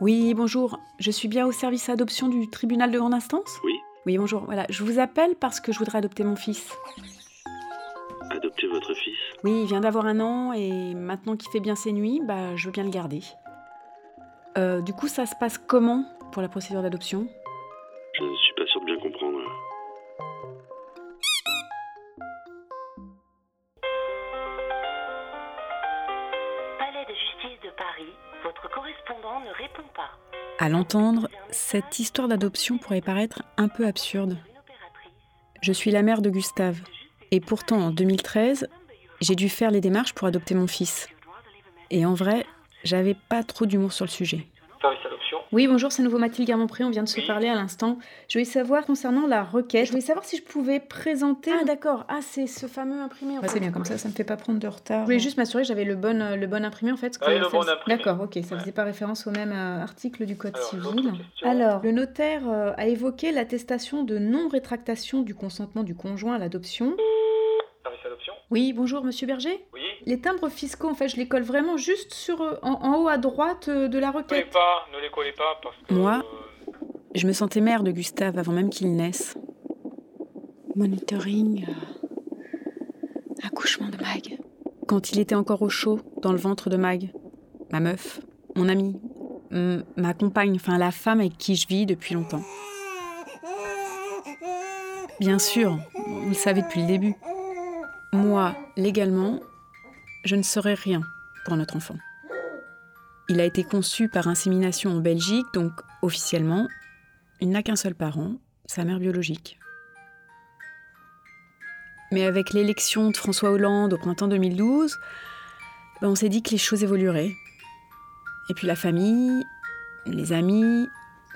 Oui, bonjour. Je suis bien au service adoption du tribunal de grande instance? Oui, Oui, bonjour. Voilà, je vous appelle parce que je voudrais adopter mon fils. adopter votre fils? Oui, il vient d'avoir un an et maintenant qu'il fait bien ses nuits, bah, je veux bien le garder. Euh, du coup, ça se passe comment pour la procédure d'adoption? À l'entendre, cette histoire d'adoption pourrait paraître un peu absurde. Je suis la mère de Gustave. Et pourtant, en 2013, j'ai dû faire les démarches pour adopter mon fils. Et en vrai, j'avais pas trop d'humour sur le sujet. Oui, bonjour, c'est nouveau Mathilde Garmont-Pré, on vient de se Oui. parler à l'instant. Je voulais savoir concernant la requête, je voulais savoir si je pouvais présenter... Ah d'accord, ah c'est ce fameux imprimé. c'est bien comme ça, ça me fait pas prendre de retard. Je voulais juste m'assurer que j'avais le bon, euh, le bon imprimé en fait. Bon imprimé. D'accord, ok, ça Ouais. faisait pas référence au même euh, article du Code Alors, civil. Alors, le notaire euh, a évoqué l'attestation de non-rétractation du consentement du conjoint à l'adoption. Service adoption. Oui, bonjour monsieur Berger? Oui. Les timbres fiscaux, en fait, je les colle vraiment juste sur, euh, en, en haut à droite euh, de la Ne les requête. pas, ne les collez pas parce que. Moi euh, Je me sentais mère de Gustave avant même qu'il naisse. Monitoring. euh, accouchement de Mag. Quand il était encore au chaud, dans le ventre de Mag. Ma meuf, mon amie, ma compagne, enfin la femme avec qui je vis depuis longtemps. Bien sûr, vous le savez depuis le début. Moi, légalement, je ne serai rien pour notre enfant. Il a été conçu par insémination en Belgique, donc officiellement, il n'a qu'un seul parent, sa mère biologique. Mais avec l'élection de François Hollande au printemps 2012, ben, on s'est dit que les choses évolueraient. Et puis la famille, les amis,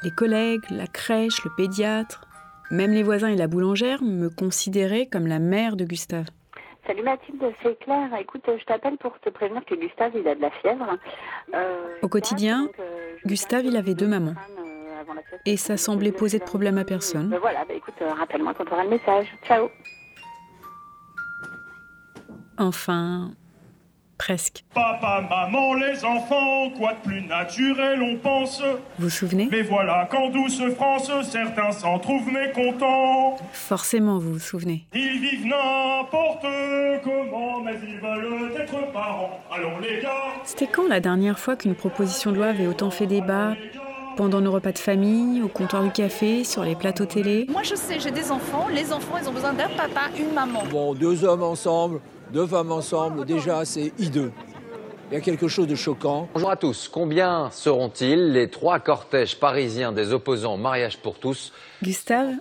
les collègues, la crèche, le pédiatre, même les voisins et la boulangère me considéraient comme la mère de Gustave. Salut Mathilde, c'est Claire. Écoute, je t'appelle pour te prévenir que Gustave, il a de la fièvre. Euh, Au quotidien, donc, euh, Gustave, il avait deux mamans. euh. Et ça semblait poser de problème à personne. Ben voilà, bah écoute, rappelle-moi quand tu auras le message. Ciao. Enfin, presque. Papa, maman, les enfants, quoi de plus naturel on pense Vous vous souvenez? Mais voilà qu'en douce France, certains s'en trouvent mécontents. Forcément, vous vous souvenez. Ils vivent n'importe comment, mais ils veulent être parents. Alors les gars, C'était quand la dernière fois qu'une proposition de loi avait autant fait débat? Pendant nos repas de famille, au comptoir du café, sur les plateaux télé? Moi je sais, j'ai des enfants, les enfants ils ont besoin d'un papa, une maman. Bon, deux hommes ensemble, deux femmes ensemble, déjà c'est hideux. Il y a quelque chose de choquant. Bonjour à tous. Combien seront-ils les trois cortèges parisiens des opposants au mariage pour tous? Gustave,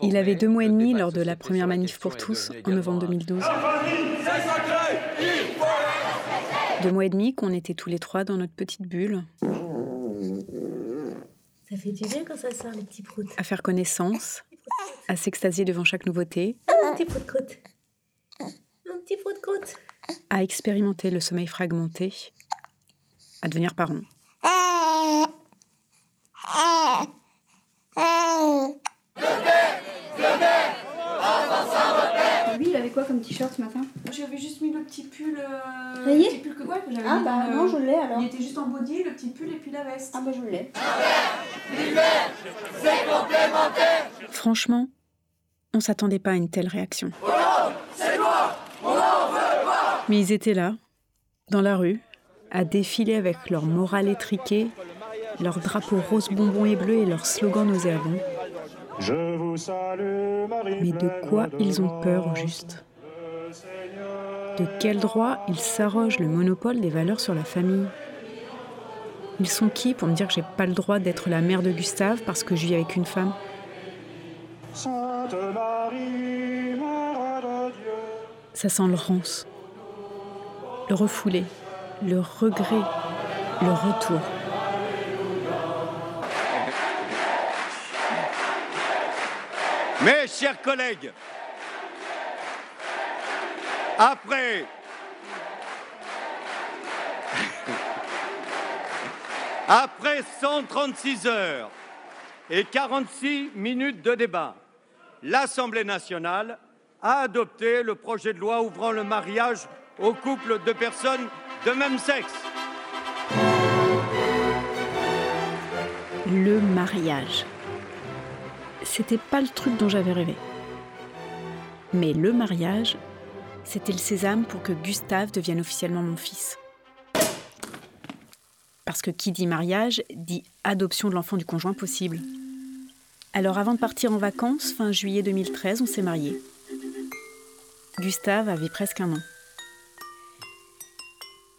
il avait deux mois et demi lors de la première manif pour tous en novembre 2012. Deux mois et demi qu'on était tous les trois dans notre petite bulle, Ça fait du bien quand ça sort, les petits proutes. à faire connaissance, à s'extasier devant chaque nouveauté, Un petit prout à expérimenter le sommeil fragmenté, à devenir parent. Lui, il avait quoi comme t-shirt ce matin? J'avais juste mis le petit pull. euh, le petit pull que, ouais, que j'avais Ah mis bah le- non, je l'ai alors. Il était juste en body, le petit pull et puis la veste. Ah bah je l'ai. Franchement, on s'attendait pas à une telle réaction. Mais ils étaient là, dans la rue, à défiler avec leur morale étriquée, leurs drapeaux rose bonbons et bleus et leurs slogans nauséabonds. je vous salue, Marie. Mais de quoi ils ont peur au juste? De quel droit ils s'arrogent le monopole des valeurs sur la famille? Ils sont qui pour me dire que j'ai pas le droit d'être la mère de Gustave parce que je vis avec une femme? Sainte Marie, Mère de Dieu. Ça sent le rance, le refoulé, le regret, le retour. Mes chers collègues, après après 136 heures et 46 minutes de débat, l'Assemblée nationale a adopté le projet de loi ouvrant le mariage aux couples de personnes de même sexe. Le mariage. C'était pas le truc dont j'avais rêvé. Mais le mariage, c'était le sésame pour que Gustave devienne officiellement mon fils. Parce que qui dit mariage dit adoption de l'enfant du conjoint possible. Alors avant de partir en vacances, fin juillet 2013, on s'est mariés. Gustave avait presque un an.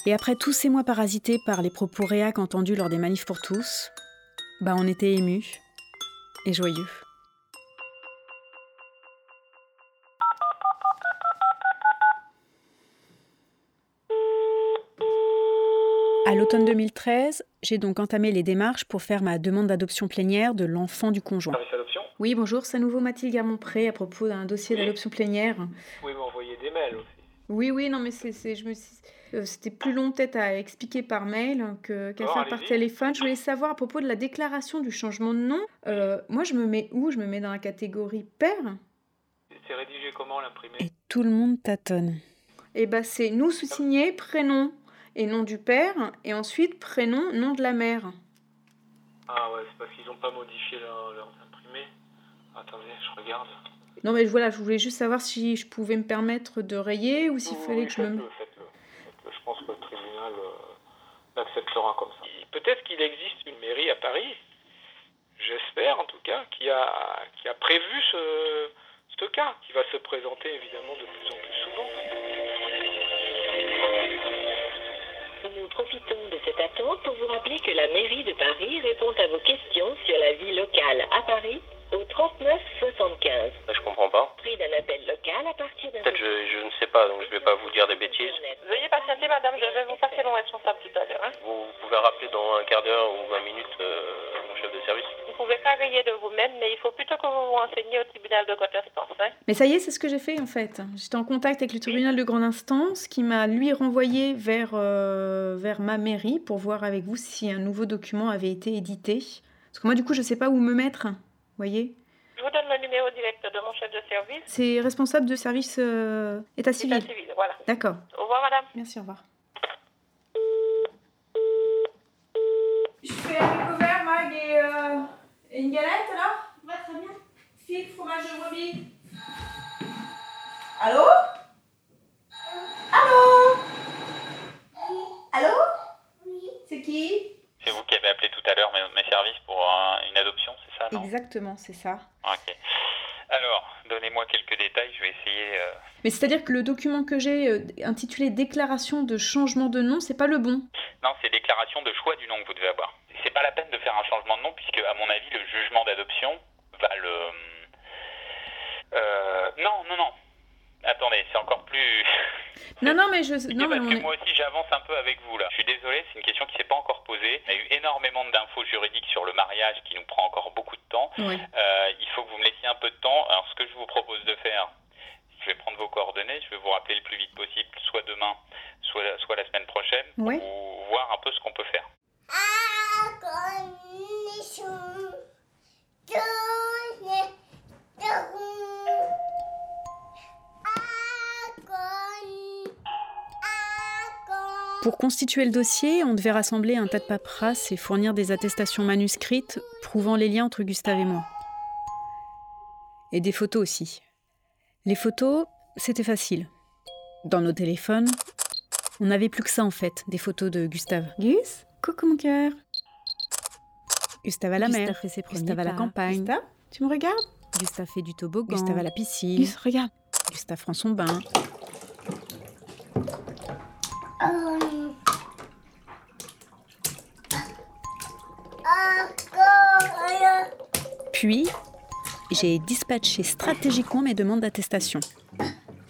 Et après tous ces mois parasités par les propos réacs entendus lors des manifs pour tous, bah on était émus et joyeux. À l'automne 2013, j'ai donc entamé les démarches pour faire ma demande d'adoption plénière de l'enfant du conjoint. Oui, bonjour, c'est à nouveau Mathilde Garmont-Pré à propos d'un dossier d'adoption plénière. Vous pouvez m'envoyer des mails aussi. Oui, oui, non, mais c'est, c'est- je me suis- c'était plus long peut-être à expliquer par mail que, qu'à Oh, faire par téléphone. Je voulais savoir à propos de la déclaration du changement de nom. euh, moi, je me mets où? Je me mets dans la catégorie père C'est rédigé comment l'imprimé? Et tout le monde tâtonne. Eh ben, c'est nous sous-signé, prénom et nom du père, et ensuite prénom, nom de la mère. Ah ouais, c'est parce qu'ils n'ont pas modifié leur, leurs imprimés. Attendez, je regarde. Non, mais voilà, je voulais juste savoir si je pouvais me permettre de rayer ou s'il Oui, fallait oui, que je me. faites-le. Je pense que le tribunal euh, l'acceptera comme ça. Peut-être qu'il existe une mairie à Paris, j'espère en tout cas, qui a, qui a prévu ce, ce cas, qui va se présenter évidemment de plus en plus souvent. Nous profitons de cette attente pour vous rappeler que la mairie de Paris répond à vos questions sur la vie locale à Paris au 39 75. Je comprends pas. Prix d'un appel local à partir d'un... Peut-être je, je ne sais pas, donc je vais pas vous dire des bêtises. Veuillez patienter, madame, je vais vous passer mon responsable tout à l'heure. hein. Vous pouvez rappeler dans un quart d'heure ou 20 minutes euh, mon chef de service De vous-même, mais il faut plutôt que vous vous renseigniez au tribunal de grande instance. Hein. Mais ça y est, c'est ce que j'ai fait en fait. J'étais en contact avec le tribunal de grande instance qui m'a lui renvoyé vers, euh, vers ma mairie pour voir avec vous si un nouveau document avait été édité. Parce que moi, du coup, je sais pas où me mettre. Vous voyez Je vous donne le numéro direct de mon chef de service. C'est responsable de service euh, état civil. État civil, voilà. D'accord. Au revoir, madame. Merci, au revoir. Je fais un couvert, Mag, et, euh, et une galette alors? Ouais, très bien. Figue, fromage de brebis. Allô? Allô? Allô? Oui. C'est qui? C'est vous qui avez appelé tout à l'heure mes, mes services pour un- une adoption, c'est ça, non? Exactement, c'est ça. Ok. Alors, donnez-moi quelques détails, je vais essayer. euh, Mais c'est-à-dire que le document que j'ai euh, intitulé Déclaration de changement de nom, c'est pas le bon? Non, c'est déclaration de choix du nom que vous devez avoir. C'est pas la peine de faire un changement de nom, puisque, à mon avis, le jugement d'adoption va le. Euh, non, non, non. Attendez, c'est encore plus. Non, non, mais je. Non, mais parce que est- moi aussi j'avance un peu avec vous là. Je suis désolé, c'est une question qui s'est pas encore posée. Il y a eu énormément d'infos juridiques sur le mariage qui nous prend encore beaucoup de temps. Ouais. Euh, il faut que vous me laissiez un peu de temps. Alors ce que je vous propose de faire, je vais prendre vos coordonnées, je vais vous rappeler le plus vite possible, soit demain, soit, soit la semaine prochaine, pour voir un peu ce qu'on peut faire. Pour constituer le dossier, on devait rassembler un tas de paperasses et fournir des attestations manuscrites prouvant les liens entre Gustave et moi. Et des photos aussi. Les photos, c'était facile. Dans nos téléphones, on n'avait plus que ça en fait, des photos de Gustave. Gus, coucou mon cœur. Gustave à la Gustave mer, fait ses Gustave à la campagne. Gustave, tu me regardes? Gustave fait du toboggan. Gustave à la piscine. Gus, regarde. Gustave prend son bain. Puis, j'ai dispatché stratégiquement mes demandes d'attestation.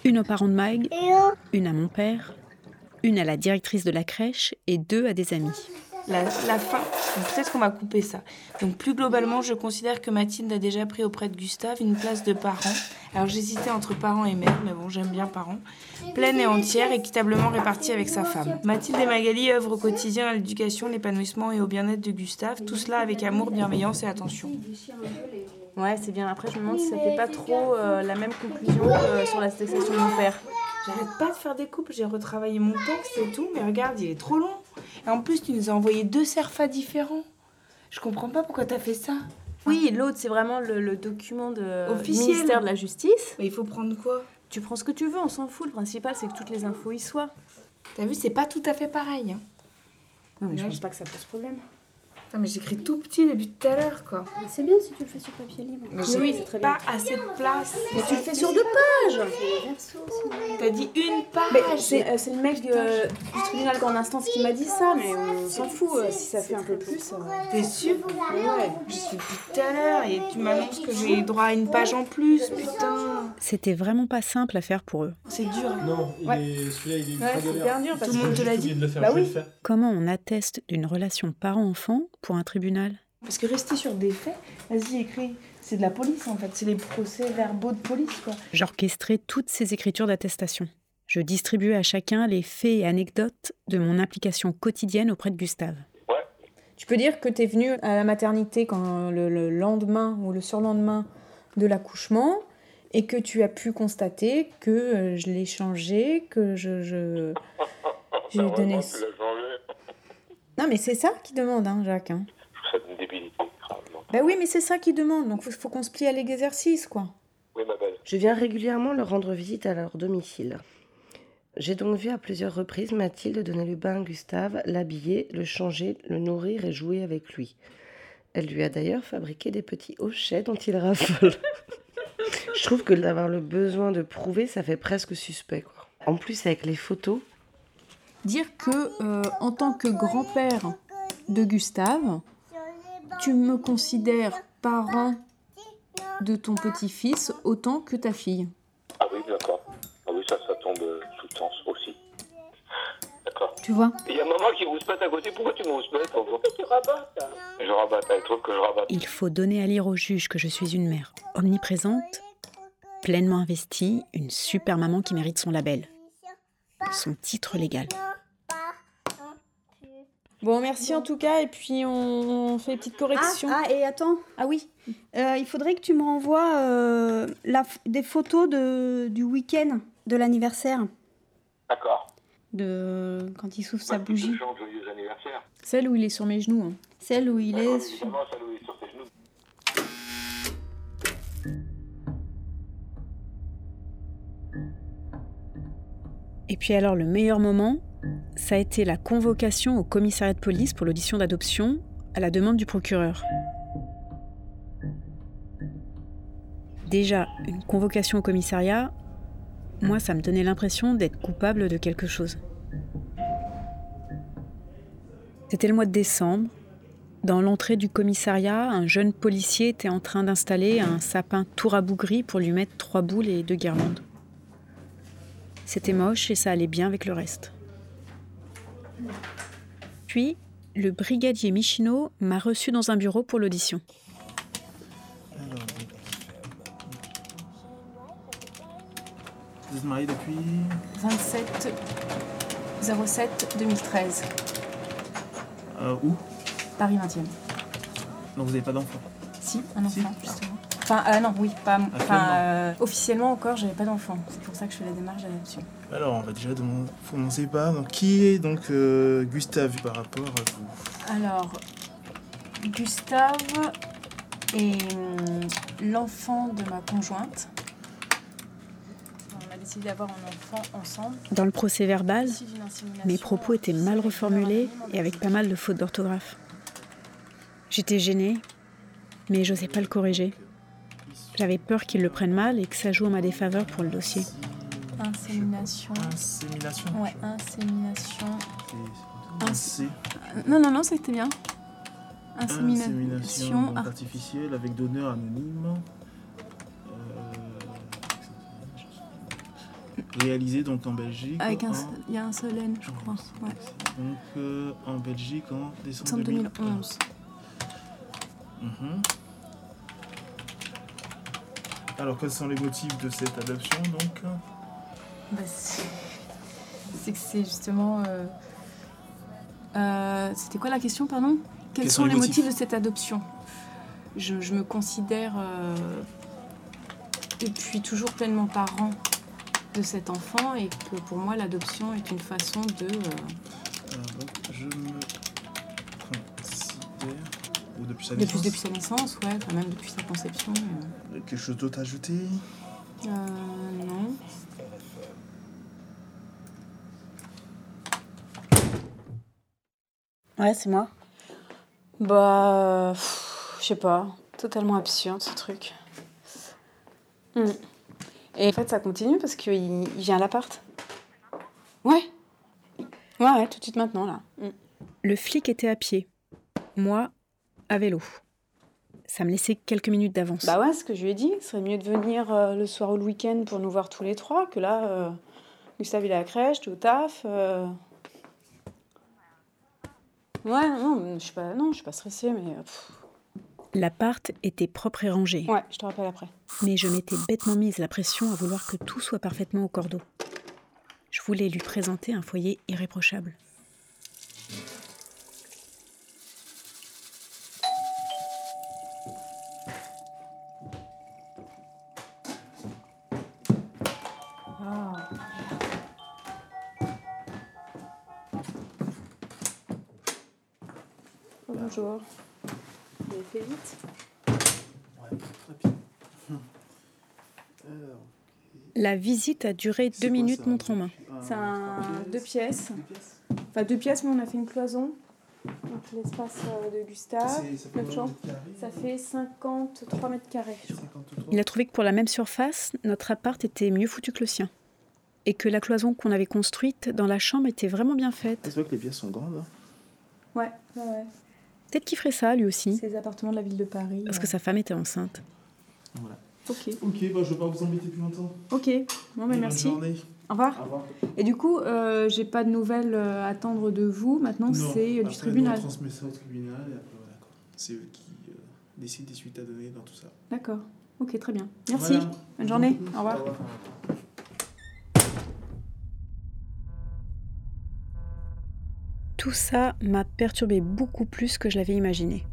Une aux parents de Mag, une à mon père, une à la directrice de la crèche et deux à des amis. La, la fin, peut-être qu'on va couper ça. Donc plus globalement, je considère que Mathilde a déjà pris auprès de Gustave une place de parent. Alors j'hésitais entre parents et mère, mais bon, j'aime bien parents. Pleine et entière, équitablement répartie avec sa femme. Mathilde et Magali œuvrent au quotidien à l'éducation, l'épanouissement et au bien-être de Gustave, tout cela avec amour, bienveillance et attention. Ouais, c'est bien. Après, je me demande si ça fait pas trop euh, la même conclusion que sur la attestation de mon père. J'arrête pas de faire des coupes, j'ai retravaillé mon texte et tout, mais regarde, il est trop long. Et en plus, tu nous as envoyé deux serfas différents. Je comprends pas pourquoi t'as fait ça. Oui, l'autre, c'est vraiment le, le document de Officiel. du ministère de la Justice. Mais il faut prendre quoi? Tu prends ce que tu veux, on s'en fout. Le principal, c'est que toutes les infos y soient. T'as vu, c'est pas tout à fait pareil. Hein. Non, mais je pense pas que ça pose problème. Putain, mais j'écris tout petit depuis tout à l'heure, quoi. C'est bien si tu le fais sur papier libre. Mais Oui, c'est très bien. pas assez de place. Mais tu le fais sur deux pages. T'as dit une page. Mais c'est euh, c'est le mec euh, du tribunal grande instance qui m'a dit ça, mais on s'en fout. euh, si ça fait un peu plus. euh. T'es sûr Ouais. Je suis depuis tout à l'heure et tu m'annonces que j'ai droit à une page en plus, putain. C'était vraiment pas simple à faire pour eux. C'est dur. hein. Non, Ouais. est... celui-là, il est Ouais, galère. hyper dur parce Tout le monde te l'a dit. oublié de le faire, Bah oui. le faire. Comment on atteste d'une relation parent-enfant pour un tribunal Parce que rester sur des faits, vas-y, écris. C'est de la police en fait, c'est les procès verbaux de police quoi. J'orchestrais toutes ces écritures d'attestation. Je distribuais à chacun les faits et anecdotes de mon implication quotidienne auprès de Gustave. Tu peux dire que tu es venu à la maternité quand le, le lendemain ou le surlendemain de l'accouchement et que tu as pu constater que euh, je l'ai changé, que je... je... J'ai donné... Non mais c'est ça qu'il demande, hein, Jacques. hein. Je trouve ça une débilité, gravement. Bah oui, mais c'est ça qu'il demande, donc faut, faut qu'on se plie à l'exercice, quoi. Oui, ma belle. Je viens régulièrement leur rendre visite à leur domicile. J'ai donc vu à plusieurs reprises Mathilde donner le bain à Gustave, l'habiller, le changer, le nourrir et jouer avec lui. Elle lui a d'ailleurs fabriqué des petits hochets dont il raffole. Je trouve que d'avoir le besoin de prouver, ça fait presque suspect. Quoi. En plus, avec les photos, dire que euh, en tant que grand-père de Gustave, tu me considères parent de ton petit-fils autant que ta fille. Ah oui, d'accord. Ah oui, ça, ça tombe sous le sens aussi. D'accord. Tu vois? Il y a maman qui vous se pète à côté. Pourquoi tu me se pètes Pourquoi tu rabattes Je rabatte, elle trouve que je rabatte. Il faut donner à lire au juge que je suis une mère omniprésente, pleinement investie, une super maman qui mérite son label, son titre légal. Bon, merci en tout cas, et puis on fait une petite correction. Ah, ah, et attends. Ah oui. Euh, il faudrait que tu me renvoies euh, la des photos de, du week-end de l'anniversaire. D'accord. De quand il souffle sa bougie. Chante joyeux anniversaire. Celle où il est sur mes genoux. hein. Celle où il est. sur- Évidemment, celle où il est sur tes genoux. Et puis alors, le meilleur moment, ça a été la convocation au commissariat de police pour l'audition d'adoption à la demande du procureur. Déjà, une convocation au commissariat, moi, ça me donnait l'impression d'être coupable de quelque chose. C'était le mois de décembre. Dans l'entrée du commissariat, un jeune policier était en train d'installer un sapin tout rabougri pour lui mettre trois boules et deux guirlandes. C'était moche et ça allait bien avec le reste. Puis, le brigadier Michino m'a reçu dans un bureau pour l'audition. Vous êtes marié depuis 27 07 2013, euh, où? Paris 20e. Donc vous n'avez pas d'enfant? Si, un enfant, justement. Enfin, euh, non, oui, pas. Enfin, euh, officiellement encore, j'avais pas d'enfant. C'est pour ça que je fais la démarche là-dessus. Alors, on va déjà demander- commencer par donc, qui est donc euh, Gustave par rapport à vous? Alors, Gustave est hum, l'enfant de ma conjointe. On a décidé d'avoir un enfant ensemble. Dans le procès verbal, mes propos étaient mal reformulés et avec pas mal de fautes d'orthographe. J'étais gênée, mais j'osais pas le corriger. J'avais peur qu'il le prenne mal et que ça joue en ma défaveur pour le dossier. Insémination. Insémination Ouais, insémination. Un C. Non, non, non, c'était bien. Insémination artificielle avec donneur anonyme. Euh, Réalisé donc en Belgique. Avec un, il y a un seul N, je crois. Ouais. Donc euh, en Belgique en décembre Décembre 2011. Mhm. Alors quels sont les motifs de cette adoption donc Bah, c'est que c'est justement. euh, euh, C'était quoi la question, pardon? Quels sont, les motifs de cette adoption? Je, je me considère euh, depuis toujours pleinement parent de cet enfant et que pour moi l'adoption est une façon de. euh, je me depuis sa Depuis, naissance depuis sa naissance, ouais, enfin, même depuis sa conception. euh. Quelque chose d'autre à ajouter? Euh, non. Ouais, c'est moi. Bah, je sais pas. Totalement absurde ce truc. Hmm. Et en fait, ça continue parce qu'il il vient à l'appart. Ouais. Ouais, ouais, tout de suite maintenant, là. Hmm. Le flic était à pied. Moi, à vélo. Ça me laissait quelques minutes d'avance. Bah ouais, ce que je lui ai dit, ce serait mieux de venir euh, le soir ou le week-end pour nous voir tous les trois que là, euh, Gustave il est à la crèche, au taf. euh. Ouais, non, je suis pas, non, je suis pas stressée, mais. pff. L'appart était propre et rangé. Ouais, je te rappelle après. Mais je m'étais bêtement mise la pression à vouloir que tout soit parfaitement au cordeau. Je voulais lui présenter un foyer irréprochable. Bonjour. Vous avez fait vite La visite a duré deux minutes montre en main. C'est un deux pièces. Enfin, deux pièces, mais on a fait une cloison. Donc, l'espace euh, de Gustave, C'est- ça fait notre chambre, ça fait 53 mètres carrés. je crois. Il a trouvé que pour la même surface, notre appart était mieux foutu que le sien. Et que la cloison qu'on avait construite dans la chambre était vraiment bien faite. C'est vrai que les pièces sont grandes. hein. Ouais, ouais, ouais. Peut-être qu'il ferait ça lui aussi. C'est les appartements de la ville de Paris. Parce que sa femme était enceinte. Voilà. Ok. Ok, bah, je vais pas vous embêter plus longtemps. Ok, bon, mais Bonne merci. journée. Au revoir. Au revoir. Et du coup, euh, j'ai pas de nouvelles euh, à attendre de vous. Maintenant, c'est euh, après, du tribunal. On transmet ça au tribunal et après, voilà. C'est eux qui euh, décident des suites à donner dans tout ça. D'accord. Ok, très bien. Merci. Voilà. Bonne journée. Au revoir. Tout ça m'a perturbé beaucoup plus que je l'avais imaginé.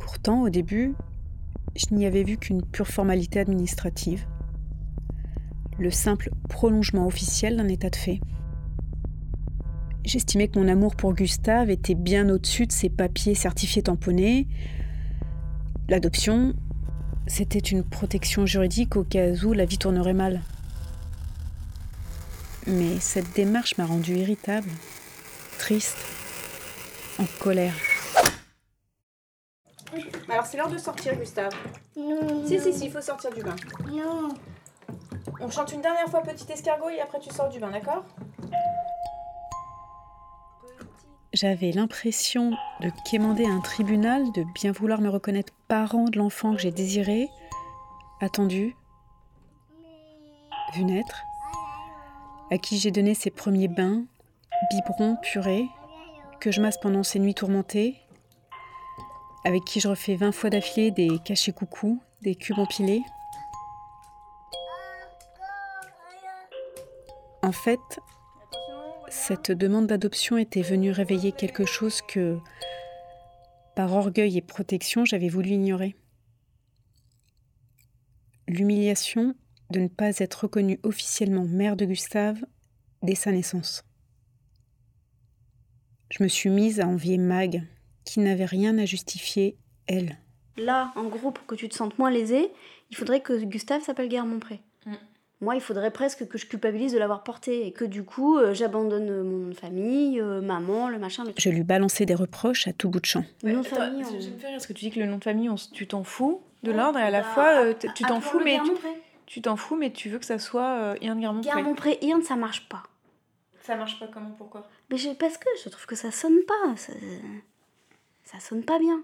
Pourtant, au début, je n'y avais vu qu'une pure formalité administrative, le simple prolongement officiel d'un état de fait. J'estimais que mon amour pour Gustave était bien au-dessus de ces papiers certifiés tamponnés. L'adoption, c'était une protection juridique au cas où la vie tournerait mal. Mais cette démarche m'a rendue irritable, triste, en colère. Alors c'est l'heure de sortir, Gustave. Non. Si, si, si, il faut sortir du bain. Non. On chante une dernière fois Petit escargot et après tu sors du bain, d'accord? J'avais l'impression de quémander un tribunal, de bien vouloir me reconnaître parent de l'enfant que j'ai désiré, attendu, vu naître, à qui j'ai donné ses premiers bains, biberons, purée, que je masse pendant ces nuits tourmentées, avec qui je refais 20 fois d'affilée des cachets coucou, des cubes empilés. En fait, cette demande d'adoption était venue réveiller quelque chose que, par orgueil et protection, j'avais voulu ignorer. L'humiliation de ne pas être reconnue officiellement mère de Gustave dès sa naissance. Je me suis mise à envier Mag, qui n'avait rien à justifier, elle. Là, en gros, pour que tu te sentes moins lésée, il faudrait que Gustave s'appelle Guerre-Monpré. Mm. Moi, il faudrait presque que je culpabilise de l'avoir porté et que du coup, euh, j'abandonne mon nom de famille, euh, maman, le machin, le. Je lui balançais des reproches à tout bout de champ. Le nom de famille, on- me fait rire parce que tu dis que le nom de famille, on tu t'en fous de Ouais, l'ordre et à la bah, fois euh, tu t'en fous, mais tu, t'en fous, mais tu veux que ça soit euh, Ian Guermont. Guerre-Monpré, Irne, ça marche pas. Ça marche pas comment Pourquoi? Mais je- parce que je trouve que ça sonne pas. Ça, ça sonne pas bien.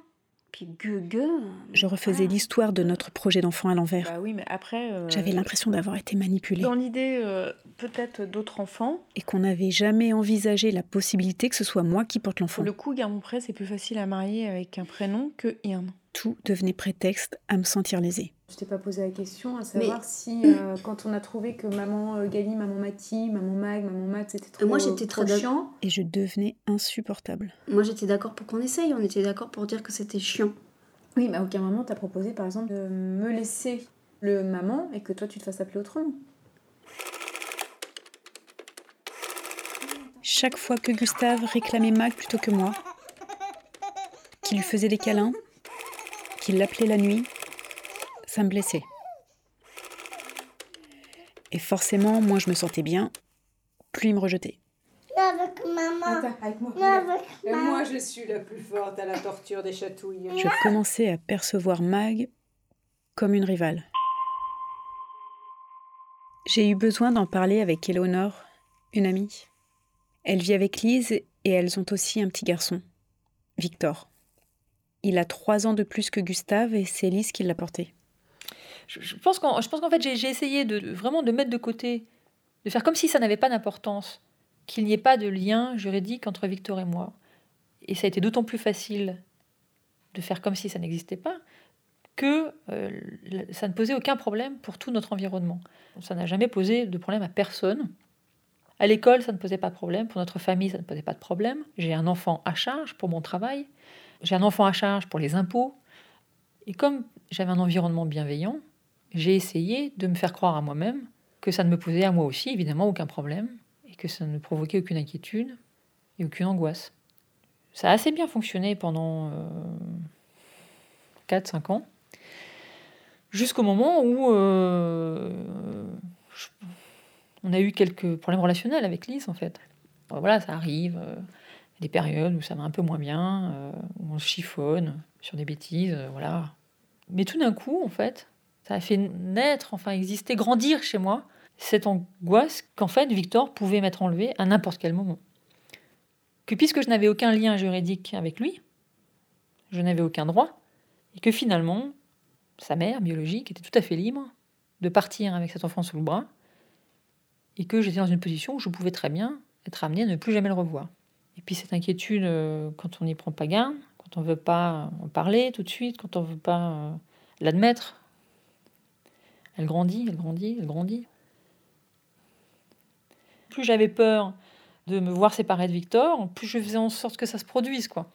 Puis gueux, gueux. Je refaisais l'histoire de notre projet d'enfant à l'envers. Bah oui, mais après. euh, J'avais l'impression d'avoir été manipulée Dans l'idée euh, peut-être d'autres enfants, et qu'on n'avait jamais envisagé la possibilité que ce soit moi qui porte l'enfant. le coup, Guermont-Pré, c'est plus facile à marier avec un prénom que Ian. Tout devenait prétexte à me sentir lésée. Je t'ai pas posé la question à savoir si euh, quand on a trouvé que maman euh, Gali, maman Mati, maman Mag, maman Matt, c'était trop, moi, j'étais trop chiant. Et je devenais insupportable. Moi, j'étais d'accord pour qu'on essaye. On était d'accord pour dire que c'était chiant. Oui, mais à aucun moment t'as proposé par exemple de me laisser le maman et que toi tu te fasses appeler autrement. Chaque fois que Gustave réclamait Mag plutôt que moi, qui lui faisait des câlins, qui l'appelait la nuit, ça me blessait. Et forcément, moins je me sentais bien, plus il me rejetait. Avec maman. Attends, avec moi. Avec Et maman. moi, je suis la plus forte à la torture des chatouilles. Je commençais à percevoir Mag comme une rivale. J'ai eu besoin d'en parler avec Eleonore, une amie. Elle vit avec Lise et elles ont aussi un petit garçon, Victor. Il a trois ans de plus que Gustave et c'est Lise qui l'a porté. Je, pense qu'en fait, j'ai essayé de vraiment de mettre de côté, de faire comme si ça n'avait pas d'importance, qu'il n'y ait pas de lien juridique entre Victor et moi. Et ça a été d'autant plus facile de faire comme si ça n'existait pas que euh, ça ne posait aucun problème pour tout notre environnement. Ça n'a jamais posé de problème à personne. À l'école, ça ne posait pas de problème. Pour notre famille, ça ne posait pas de problème. J'ai un enfant à charge pour mon travail. J'ai un enfant à charge pour les impôts. Et comme j'avais un environnement bienveillant, j'ai essayé de me faire croire à moi-même que ça ne me posait à moi aussi, évidemment, aucun problème, et que ça ne provoquait aucune inquiétude et aucune angoisse. Ça a assez bien fonctionné pendant 4-5 ans, jusqu'au moment où euh, on a eu quelques problèmes relationnels avec Lise, en fait. Euh, Voilà, ça arrive, euh, des périodes où ça va un peu moins bien, euh, où on se chiffonne sur des bêtises, euh, voilà. Mais tout d'un coup, en fait, ça a fait naître, enfin exister, grandir chez moi cette angoisse qu'en fait Victor pouvait m'être enlevé à n'importe quel moment. Que puisque je n'avais aucun lien juridique avec lui, je n'avais aucun droit, et que finalement, sa mère biologique était tout à fait libre de partir avec cet enfant sous le bras, et que j'étais dans une position où je pouvais très bien être amenée à ne plus jamais le revoir. Et puis cette inquiétude, euh, quand on n'y prend pas garde, quand on ne veut pas en parler tout de suite, quand on ne veut pas euh, l'admettre, elle grandit, elle grandit, elle grandit. Plus j'avais peur de me voir séparée de Victor, plus je faisais en sorte que ça se produise, quoi.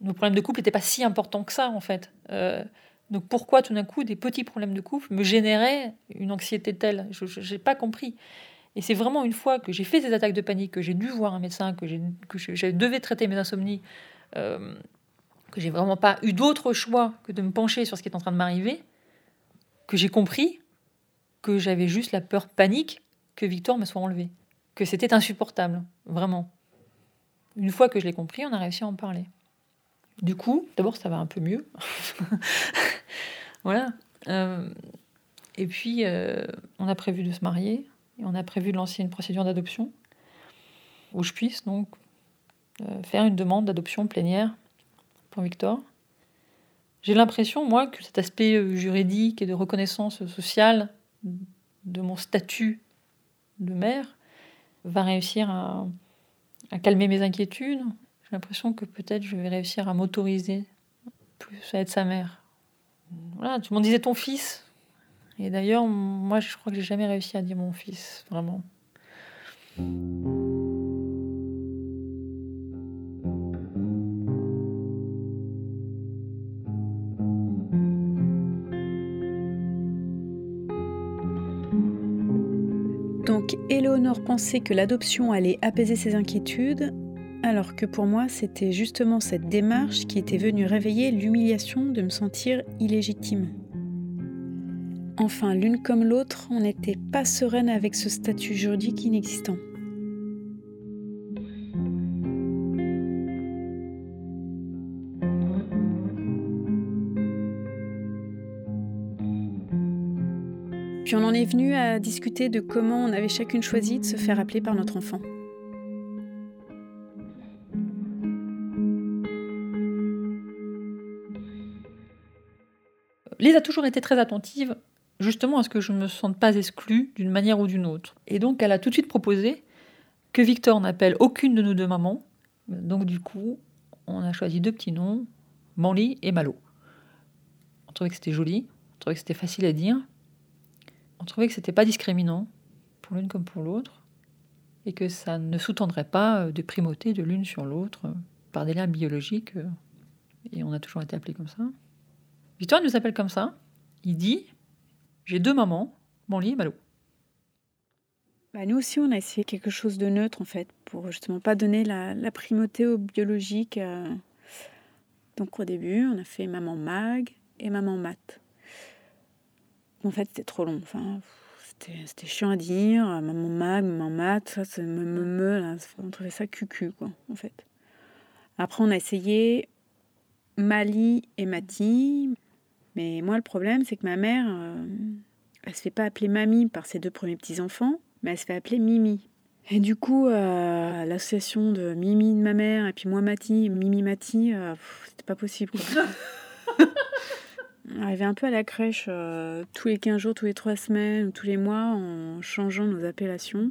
Nos problèmes de couple n'étaient pas si importants que ça, en fait. Euh, donc pourquoi tout d'un coup des petits problèmes de couple me généraient une anxiété telle? Je n'ai pas compris. Et c'est vraiment une fois que j'ai fait ces attaques de panique, que j'ai dû voir un médecin, que, que je devais traiter mes insomnies, euh, que j'ai vraiment pas eu d'autre choix que de me pencher sur ce qui est en train de m'arriver, que j'ai compris que j'avais juste la peur panique que Victor me soit enlevé, que c'était insupportable, vraiment. Une fois que je l'ai compris, on a réussi à en parler. Du coup, d'abord, ça va un peu mieux. voilà. Euh, et puis, euh, on a prévu de se marier, on a prévu de lancer une procédure d'adoption, où je puisse donc euh, faire une demande d'adoption plénière pour Victor. J'ai l'impression, moi, que cet aspect euh, juridique et de reconnaissance sociale de mon statut de mère va réussir à, à calmer mes inquiétudes. J'ai l'impression que peut-être je vais réussir à m'autoriser plus à être sa mère. Voilà, tout le monde disait ton fils. Et d'ailleurs, moi, je crois que j'ai jamais réussi à dire mon fils, vraiment. Donc Éléonore pensait que l'adoption allait apaiser ses inquiétudes, alors que pour moi c'était justement cette démarche qui était venue réveiller l'humiliation de me sentir illégitime. Enfin, l'une comme l'autre, on n'était pas sereine avec ce statut juridique inexistant. Puis on en est venu à discuter de comment on avait chacune choisi de se faire appeler par notre enfant. Lise a toujours été très attentive, justement à ce que je ne me sente pas exclue d'une manière ou d'une autre. Et donc, elle a tout de suite proposé que Victor n'appelle aucune de nous deux mamans. Donc, du coup, on a choisi deux petits noms, Manly et Malo. On trouvait que c'était joli, on trouvait que c'était facile à dire, on trouvait que c'était pas discriminant pour l'une comme pour l'autre, et que ça ne sous-tendrait pas euh, de primauté de l'une sur l'autre euh, par des liens biologiques. euh, Et on a toujours été appelés comme ça. Victor nous appelle comme ça. Il dit J'ai deux mamans, Manly et Malo. Bah, nous aussi, on a essayé quelque chose de neutre, en fait, pour justement pas donner la, primauté au biologique. euh. Donc au début, on a fait maman Mag et maman Mat. En fait, c'était trop long. Enfin, c'était chiant à dire. Maman Mag, maman Mat, ça, c'est me, me, me, on trouvait ça cucu, quoi, en fait. Après, on a essayé Mali et Mati. Mais moi, le problème, c'est que ma mère, euh, elle se fait pas appeler mamie par ses deux premiers petits-enfants, mais elle se fait appeler Mimi. Et du coup, euh, l'association de Mimi de ma mère et puis moi Mati, Mimi Mati, euh, c'était pas possible. On arrivait un peu à la crèche euh, tous les 15 jours, tous les 3 semaines, ou tous les mois en changeant nos appellations.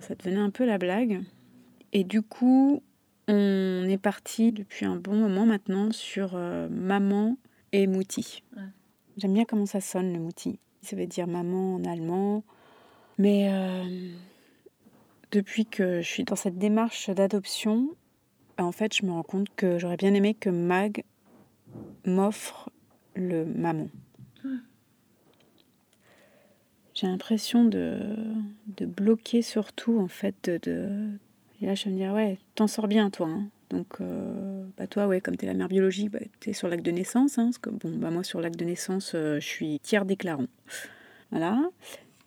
Ça devenait un peu la blague. Et du coup, on est parti depuis un bon moment maintenant sur maman et mouti. Ouais. J'aime bien comment ça sonne le mouti. Ça veut dire maman en allemand. Mais euh, depuis que je suis dans cette démarche d'adoption, en fait, je me rends compte que j'aurais bien aimé que Mag m'offre le maman. J'ai l'impression de, de bloquer surtout, en fait. De, de- Et là, je vais me dire, ouais, t'en sors bien, toi. hein. Donc, euh, bah toi, ouais, comme t'es la mère biologique, bah, t'es sur l'acte de naissance. Hein, parce que, bon, bah moi, sur l'acte de naissance, euh, je suis tiers déclarant. Voilà.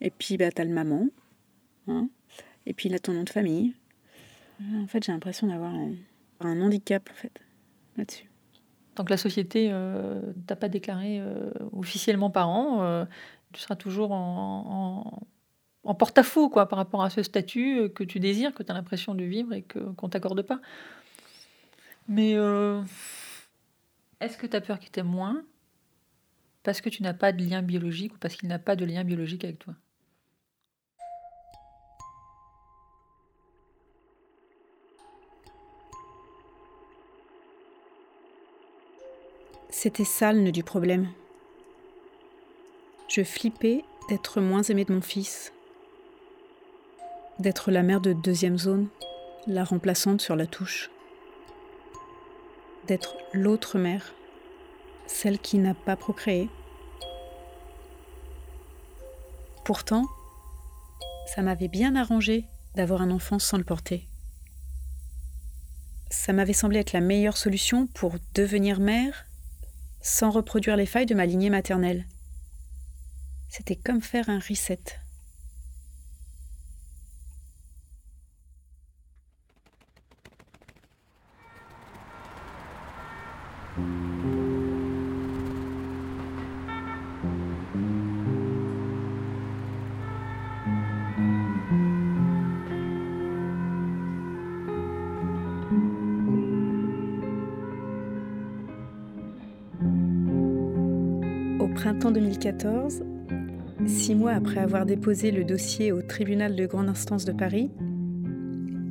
Et puis, bah, t'as le maman. hein. Et puis, là, ton nom de famille. En fait, j'ai l'impression d'avoir un, handicap, en fait, là-dessus. Que la société euh, t'a pas déclaré euh, officiellement parent, tu seras toujours en, en, porte-à-faux quoi, par rapport à ce statut que tu désires, que tu as l'impression de vivre et que, qu'on t'accorde pas. Mais euh, est-ce que tu as peur qu'il t'aime moins parce que tu n'as pas de lien biologique ou parce qu'il n'a pas de lien biologique avec toi? C'était ça le nœud du problème. Je flippais d'être moins aimée de mon fils, d'être la mère de deuxième zone, la remplaçante sur la touche, d'être l'autre mère, celle qui n'a pas procréé. Pourtant, ça m'avait bien arrangé d'avoir un enfant sans le porter. Ça m'avait semblé être la meilleure solution pour devenir mère sans reproduire les failles de ma lignée maternelle. C'était comme faire un reset. Printemps 2014, six mois après avoir déposé le dossier au tribunal de grande instance de Paris,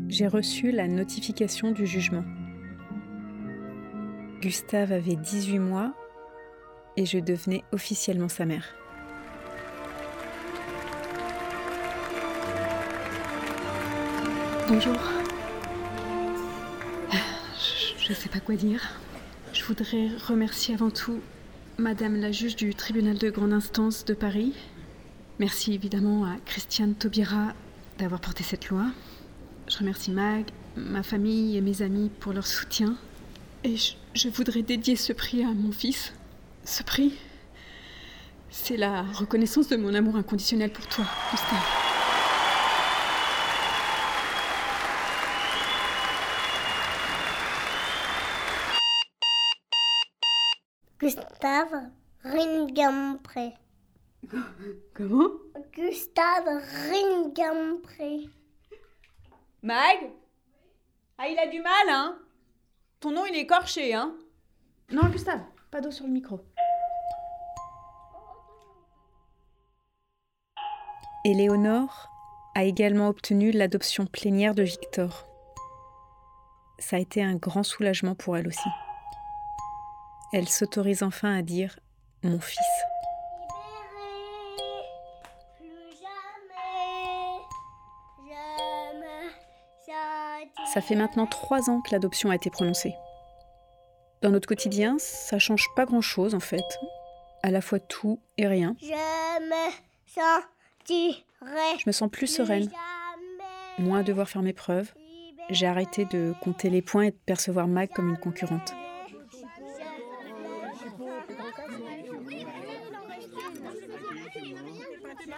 j'ai reçu la notification du jugement. Gustave avait 18 mois et je devenais officiellement sa mère. Bonjour. Je ne sais pas quoi dire. Je voudrais remercier avant tout Madame la juge du tribunal de grande instance de Paris. Merci évidemment à Christiane Taubira d'avoir porté cette loi. Je remercie Mag, ma famille et mes amis pour leur soutien. Et je, voudrais dédier ce prix à mon fils. Ce prix, c'est la reconnaissance de mon amour inconditionnel pour toi, Gustave. Gustave Ringampré. Comment? Gustave Ringampré. Mag? Ah, il a du mal, hein Ton nom, il est écorché, hein Non, Gustave, pas d'eau sur le micro. Éléonore a également obtenu l'adoption plénière de Victor. Ça a été un grand soulagement pour elle aussi. Elle s'autorise enfin à dire mon fils. Ça fait maintenant trois ans que l'adoption a été prononcée. Dans notre quotidien, ça change pas grand-chose en fait. À la fois tout et rien. Je me sentirai. Je me sens plus sereine. Moins à devoir faire mes preuves. J'ai arrêté de compter les points et de percevoir Mag comme une concurrente.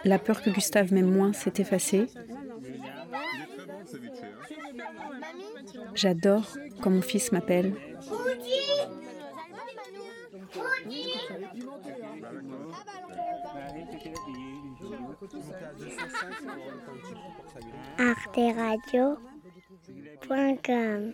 La peur que Gustave m'aime moins s'est effacée. J'adore quand mon fils m'appelle. arteradio.com